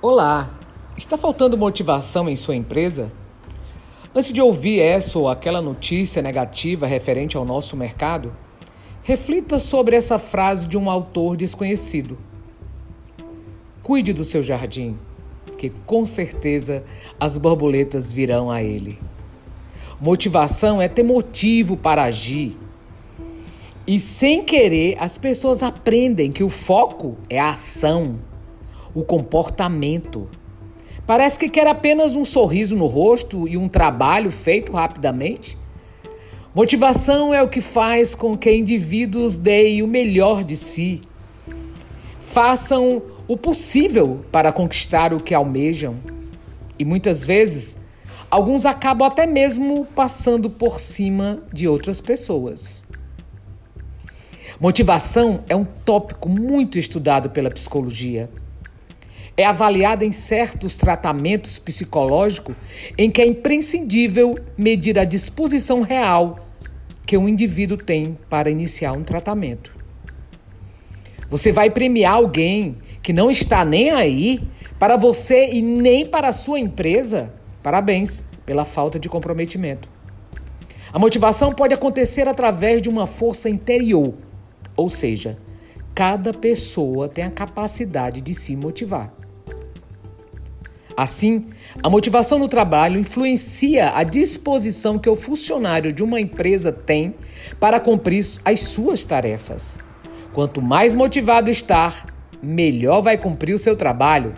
Olá! Está faltando motivação em sua empresa? Antes de ouvir essa ou aquela notícia negativa referente ao nosso mercado, reflita sobre essa frase de um autor desconhecido. Cuide do seu jardim, que com certeza as borboletas virão a ele. Motivação é ter motivo para agir. E sem querer, as pessoas aprendem que o foco é a ação, o comportamento. Parece que quer apenas um sorriso no rosto e um trabalho feito rapidamente. Motivação é o que faz com que indivíduos deem o melhor de si, façam o possível para conquistar o que almejam. E muitas vezes, alguns acabam até mesmo passando por cima de outras pessoas. Motivação é um tópico muito estudado pela psicologia. É avaliada em certos tratamentos psicológicos em que é imprescindível medir a disposição real que um indivíduo tem para iniciar um tratamento. Você vai premiar alguém que não está nem aí para você e nem para a sua empresa? Parabéns pela falta de comprometimento. A motivação pode acontecer através de uma força interior, ou seja, cada pessoa tem a capacidade de se motivar. Assim, a motivação no trabalho influencia a disposição que o funcionário de uma empresa tem para cumprir as suas tarefas. Quanto mais motivado estar, melhor vai cumprir o seu trabalho.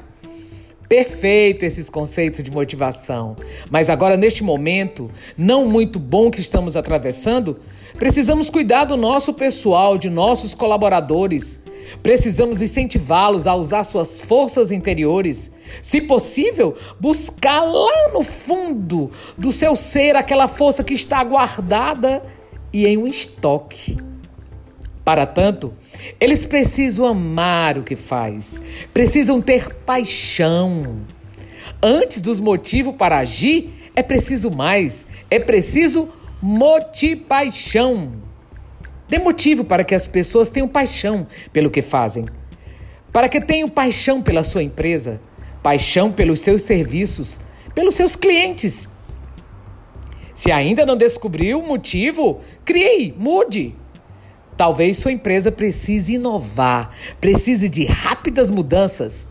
Perfeito esses conceitos de motivação. Mas agora, neste momento não muito bom que estamos atravessando, precisamos cuidar do nosso pessoal, de nossos colaboradores. Precisamos incentivá-los a usar suas forças interiores. Se possível, buscar lá no fundo do seu ser aquela força que está guardada e em um estoque. Para tanto, eles precisam amar o que faz, precisam ter paixão. Antes dos motivos para agir, é preciso mais, é preciso motivação. Dê motivo para que as pessoas tenham paixão pelo que fazem. Para que tenham paixão pela sua empresa, paixão pelos seus serviços, pelos seus clientes. Se ainda não descobriu o motivo, crie, mude. Talvez sua empresa precise inovar, precise de rápidas mudanças.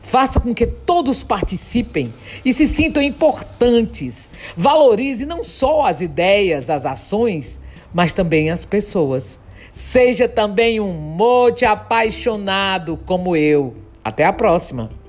Faça com que todos participem e se sintam importantes. Valorize não só as ideias, as ações, mas também as pessoas. Seja também um mote apaixonado como eu. Até a próxima!